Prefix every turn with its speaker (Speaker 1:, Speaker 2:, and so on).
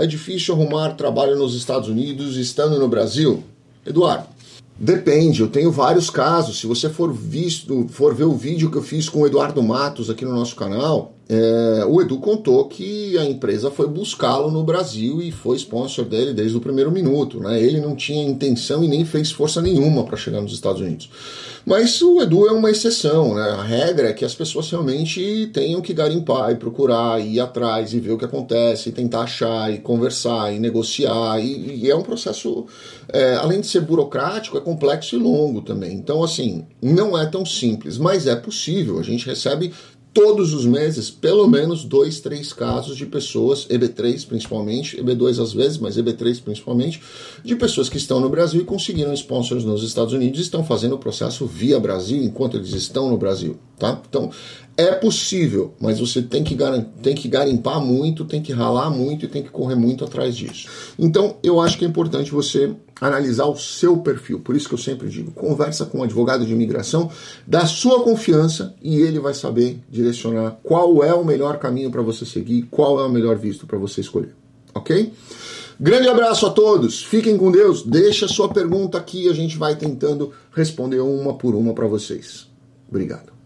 Speaker 1: É difícil arrumar trabalho nos Estados Unidos estando no Brasil? Eduardo, Depende, eu tenho vários casos. Se você for visto, for ver o vídeo que eu fiz com o Eduardo Matos aqui no nosso canal, é, o Edu contou que a empresa foi buscá-lo no Brasil e foi sponsor dele desde o primeiro minuto. Né? Ele não tinha intenção e nem fez força nenhuma para chegar nos Estados Unidos. Mas o Edu é uma exceção, né? A regra é que as pessoas realmente tenham que garimpar e procurar, e ir atrás e ver o que acontece, e tentar achar, e conversar, e negociar. E, e é um processo, é, além de ser burocrático, é complexo e longo também. Então, assim, não é tão simples, mas é possível. A gente recebe todos os meses, pelo menos dois, três casos de pessoas, EB3 principalmente, EB2 às vezes, mas EB3 principalmente, de pessoas que estão no Brasil e conseguiram sponsors nos Estados Unidos e estão fazendo o processo via Brasil enquanto eles estão no Brasil, tá? Então, é possível, mas você tem que, tem que garimpar muito, tem que ralar muito e tem que correr muito atrás disso. Então, eu acho que é importante você analisar o seu perfil. Por isso que eu sempre digo, conversa com um advogado de imigração da sua confiança e ele vai saber direcionar qual é o melhor caminho para você seguir, qual é o melhor visto para você escolher. OK? Grande abraço a todos, fiquem com Deus. Deixa sua pergunta aqui, a gente vai tentando responder uma por uma para vocês. Obrigado.